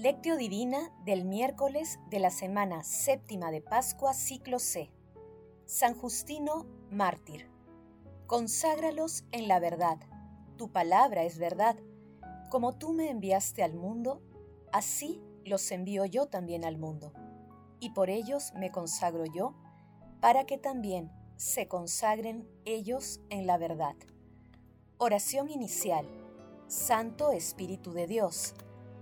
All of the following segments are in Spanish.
Lectio Divina del miércoles de la semana séptima de Pascua, ciclo C. San Justino, mártir. Conságralos en la verdad. Tu palabra es verdad. Como tú me enviaste al mundo, así los envío yo también al mundo. Y por ellos me consagro yo, para que también se consagren ellos en la verdad. Oración inicial. Santo Espíritu de Dios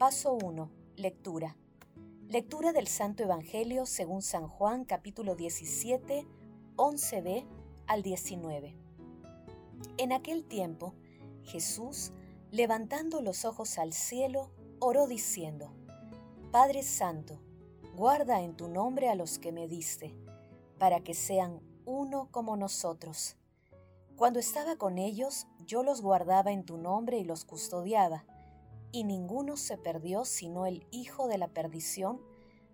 Paso 1. Lectura. Lectura del Santo Evangelio según San Juan capítulo 17, 11b al 19. En aquel tiempo, Jesús, levantando los ojos al cielo, oró diciendo, Padre Santo, guarda en tu nombre a los que me diste, para que sean uno como nosotros. Cuando estaba con ellos, yo los guardaba en tu nombre y los custodiaba y ninguno se perdió sino el Hijo de la perdición,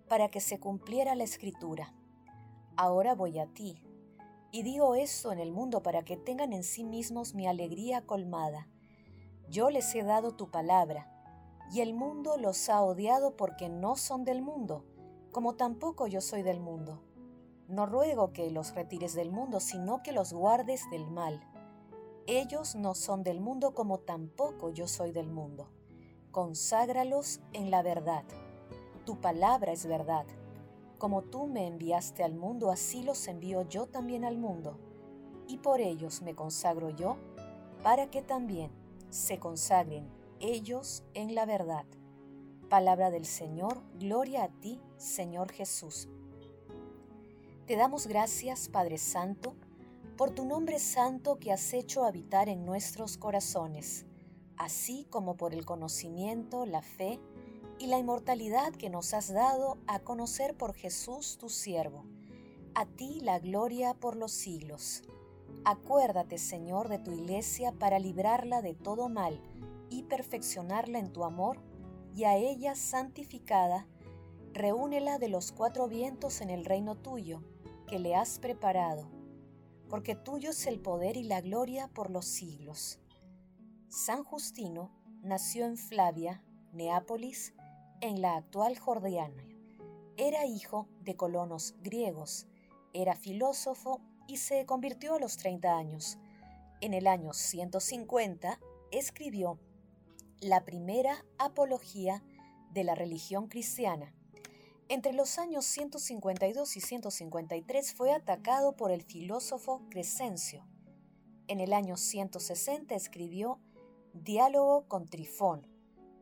para que se cumpliera la escritura. Ahora voy a ti, y digo esto en el mundo para que tengan en sí mismos mi alegría colmada. Yo les he dado tu palabra, y el mundo los ha odiado porque no son del mundo, como tampoco yo soy del mundo. No ruego que los retires del mundo, sino que los guardes del mal. Ellos no son del mundo como tampoco yo soy del mundo conságralos en la verdad. Tu palabra es verdad. Como tú me enviaste al mundo, así los envío yo también al mundo. Y por ellos me consagro yo, para que también se consagren ellos en la verdad. Palabra del Señor, gloria a ti, Señor Jesús. Te damos gracias, Padre Santo, por tu nombre santo que has hecho habitar en nuestros corazones así como por el conocimiento, la fe y la inmortalidad que nos has dado a conocer por Jesús tu siervo. A ti la gloria por los siglos. Acuérdate, Señor, de tu iglesia para librarla de todo mal y perfeccionarla en tu amor, y a ella santificada, reúnela de los cuatro vientos en el reino tuyo, que le has preparado, porque tuyo es el poder y la gloria por los siglos. San Justino nació en Flavia, Neápolis, en la actual Jordania. Era hijo de colonos griegos, era filósofo y se convirtió a los 30 años. En el año 150 escribió la primera apología de la religión cristiana. Entre los años 152 y 153 fue atacado por el filósofo Crescencio. En el año 160 escribió Diálogo con Trifón,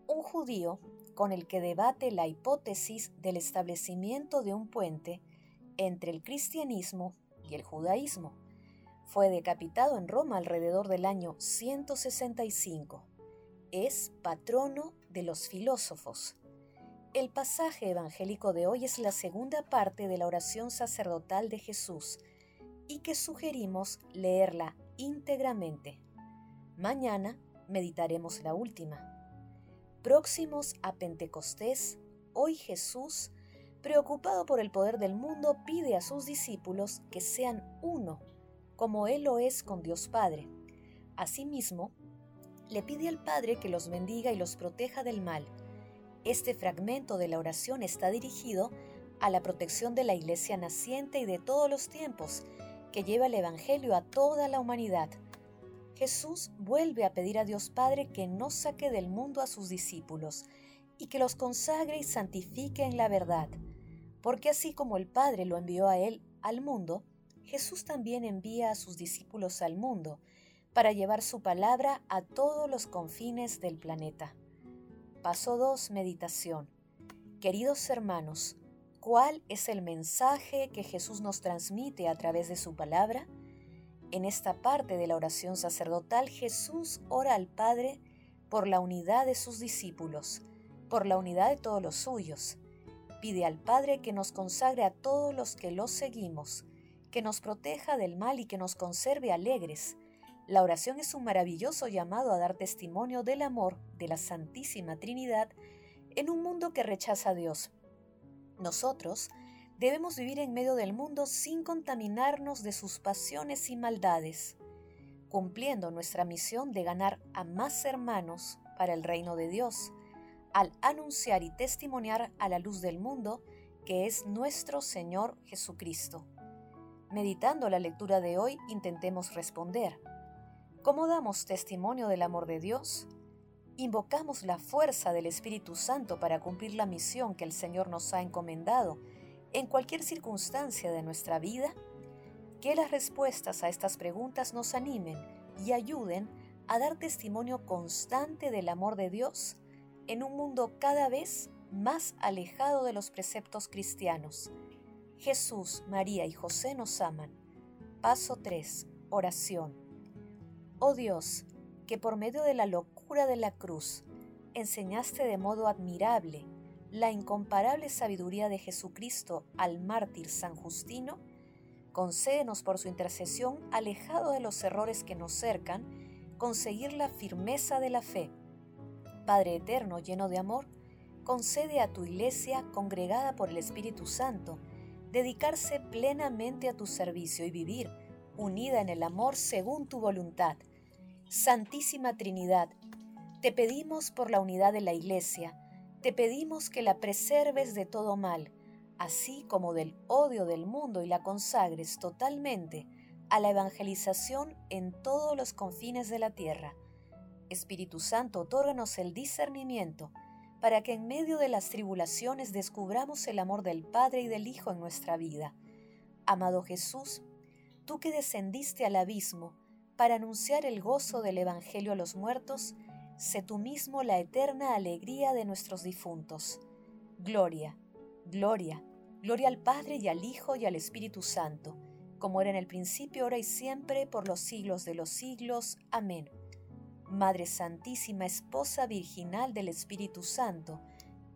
un judío con el que debate la hipótesis del establecimiento de un puente entre el cristianismo y el judaísmo. Fue decapitado en Roma alrededor del año 165. Es patrono de los filósofos. El pasaje evangélico de hoy es la segunda parte de la oración sacerdotal de Jesús y que sugerimos leerla íntegramente. Mañana meditaremos la última. Próximos a Pentecostés, hoy Jesús, preocupado por el poder del mundo, pide a sus discípulos que sean uno, como Él lo es con Dios Padre. Asimismo, le pide al Padre que los bendiga y los proteja del mal. Este fragmento de la oración está dirigido a la protección de la iglesia naciente y de todos los tiempos, que lleva el Evangelio a toda la humanidad Jesús vuelve a pedir a Dios Padre que no saque del mundo a sus discípulos y que los consagre y santifique en la verdad, porque así como el Padre lo envió a él al mundo, Jesús también envía a sus discípulos al mundo para llevar su palabra a todos los confines del planeta. Paso 2. Meditación. Queridos hermanos, ¿cuál es el mensaje que Jesús nos transmite a través de su palabra? En esta parte de la oración sacerdotal Jesús ora al Padre por la unidad de sus discípulos, por la unidad de todos los suyos, Pide al Padre que nos consagre a todos los que los seguimos, que nos proteja del mal y que nos conserve alegres. La oración es un maravilloso llamado a dar testimonio del amor de la Santísima Trinidad en un mundo que rechaza a Dios. Nosotros debemos vivir en medio del mundo sin contaminarnos de sus pasiones y maldades, cumpliendo nuestra misión de ganar a más hermanos para el reino de Dios al anunciar y testimoniar a la luz del mundo que es nuestro Señor Jesucristo. Meditando la lectura de hoy, intentemos responder. ¿Cómo damos testimonio del amor de Dios? ¿Invocamos la fuerza del Espíritu Santo para cumplir la misión que el Señor nos ha encomendado en cualquier circunstancia de nuestra vida? Que las respuestas a estas preguntas nos animen y ayuden a dar testimonio constante del amor de Dios en un mundo cada vez más alejado de los preceptos cristianos. Jesús, María y José nos aman. Paso 3. Oración. Oh Dios, que por medio de la locura de la cruz enseñaste de modo admirable la incomparable sabiduría de Jesucristo al mártir San Justino, concédenos por su intercesión, alejado de los errores que nos cercan, conseguir la firmeza de la fe Padre eterno, lleno de amor, concede a tu iglesia, congregada por el Espíritu Santo, dedicarse plenamente a tu servicio y vivir unida en el amor según tu voluntad. Santísima Trinidad, te pedimos por la unidad de la iglesia, te pedimos que la preserves de todo mal, así como del odio del mundo y la consagres totalmente a la evangelización en todos los confines de la tierra Espíritu Santo, otórganos el discernimiento para que en medio de las tribulaciones descubramos el amor del Padre y del Hijo en nuestra vida. Amado Jesús, tú que descendiste al abismo para anunciar el gozo del Evangelio a los muertos, sé tú mismo la eterna alegría de nuestros difuntos. Gloria, gloria, gloria al Padre y al Hijo y al Espíritu Santo, como era en el principio, ahora y siempre, por los siglos de los siglos. Amén. Madre Santísima, Esposa Virginal del Espíritu Santo,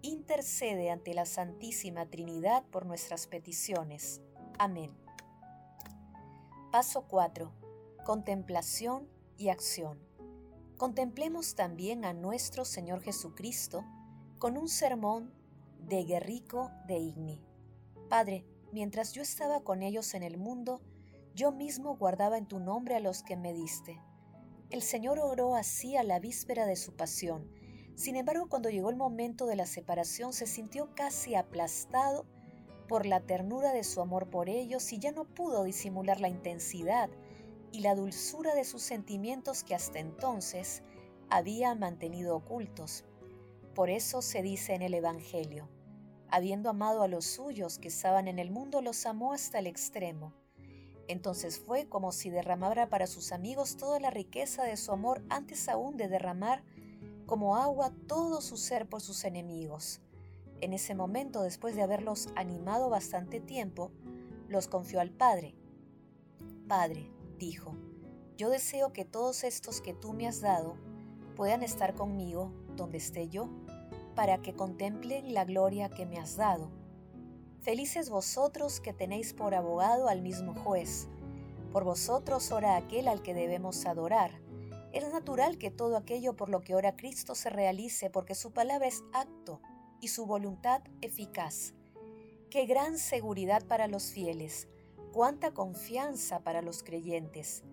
intercede ante la Santísima Trinidad por nuestras peticiones. Amén. Paso 4. Contemplación y acción. Contemplemos también a nuestro Señor Jesucristo con un sermón de Guerrico de Igni. Padre, mientras yo estaba con ellos en el mundo, yo mismo guardaba en tu nombre a los que me diste el Señor oró así a la víspera de su pasión. Sin embargo, cuando llegó el momento de la separación, se sintió casi aplastado por la ternura de su amor por ellos y ya no pudo disimular la intensidad y la dulzura de sus sentimientos que hasta entonces había mantenido ocultos. Por eso se dice en el Evangelio, habiendo amado a los suyos que estaban en el mundo, los amó hasta el extremo. Entonces fue como si derramara para sus amigos toda la riqueza de su amor antes aún de derramar como agua todo su ser por sus enemigos. En ese momento, después de haberlos animado bastante tiempo, los confió al Padre. Padre, dijo, yo deseo que todos estos que tú me has dado puedan estar conmigo donde esté yo, para que contemplen la gloria que me has dado Felices vosotros que tenéis por abogado al mismo juez. Por vosotros ora aquel al que debemos adorar. Es natural que todo aquello por lo que ora Cristo se realice porque su palabra es acto y su voluntad eficaz. Qué gran seguridad para los fieles, cuánta confianza para los creyentes.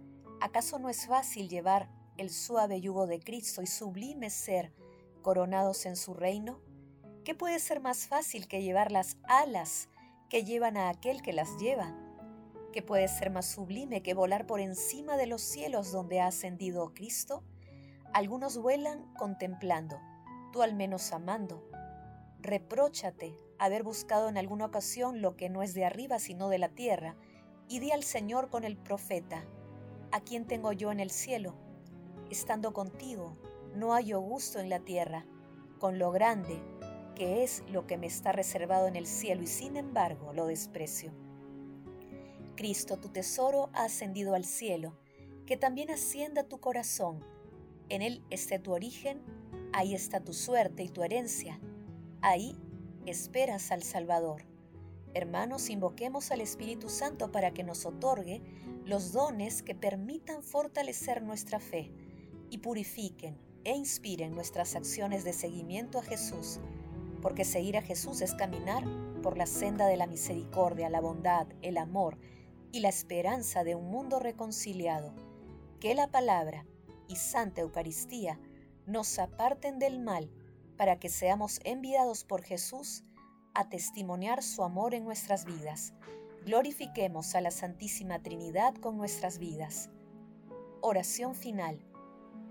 ¿Acaso no es fácil llevar el suave yugo de Cristo y sublime ser coronados en su reino? ¿Qué puede ser más fácil que llevar las alas que llevan a aquel que las lleva? ¿Qué puede ser más sublime que volar por encima de los cielos donde ha ascendido Cristo? Algunos vuelan contemplando, tú al menos amando. Repróchate haber buscado en alguna ocasión lo que no es de arriba sino de la tierra, y di al Señor con el profeta, ¿a quién tengo yo en el cielo? Estando contigo, no hallo gusto en la tierra, con lo grande que es lo que me está reservado en el cielo y sin embargo lo desprecio. Cristo, tu tesoro, ha ascendido al cielo, que también ascienda tu corazón. En él esté tu origen, ahí está tu suerte y tu herencia. Ahí esperas al Salvador. Hermanos, invoquemos al Espíritu Santo para que nos otorgue los dones que permitan fortalecer nuestra fe y purifiquen e inspiren nuestras acciones de seguimiento a Jesús, porque seguir a Jesús es caminar por la senda de la misericordia, la bondad, el amor y la esperanza de un mundo reconciliado. Que la palabra y Santa Eucaristía nos aparten del mal para que seamos enviados por Jesús a testimoniar su amor en nuestras vidas. Glorifiquemos a la Santísima Trinidad con nuestras vidas. Oración final.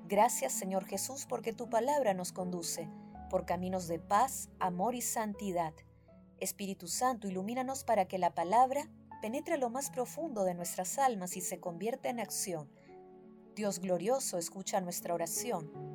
Gracias Señor Jesús porque tu palabra nos conduce por caminos de paz, amor y santidad. Espíritu Santo, ilumínanos para que la palabra penetre lo más profundo de nuestras almas y se convierta en acción. Dios glorioso, escucha nuestra oración.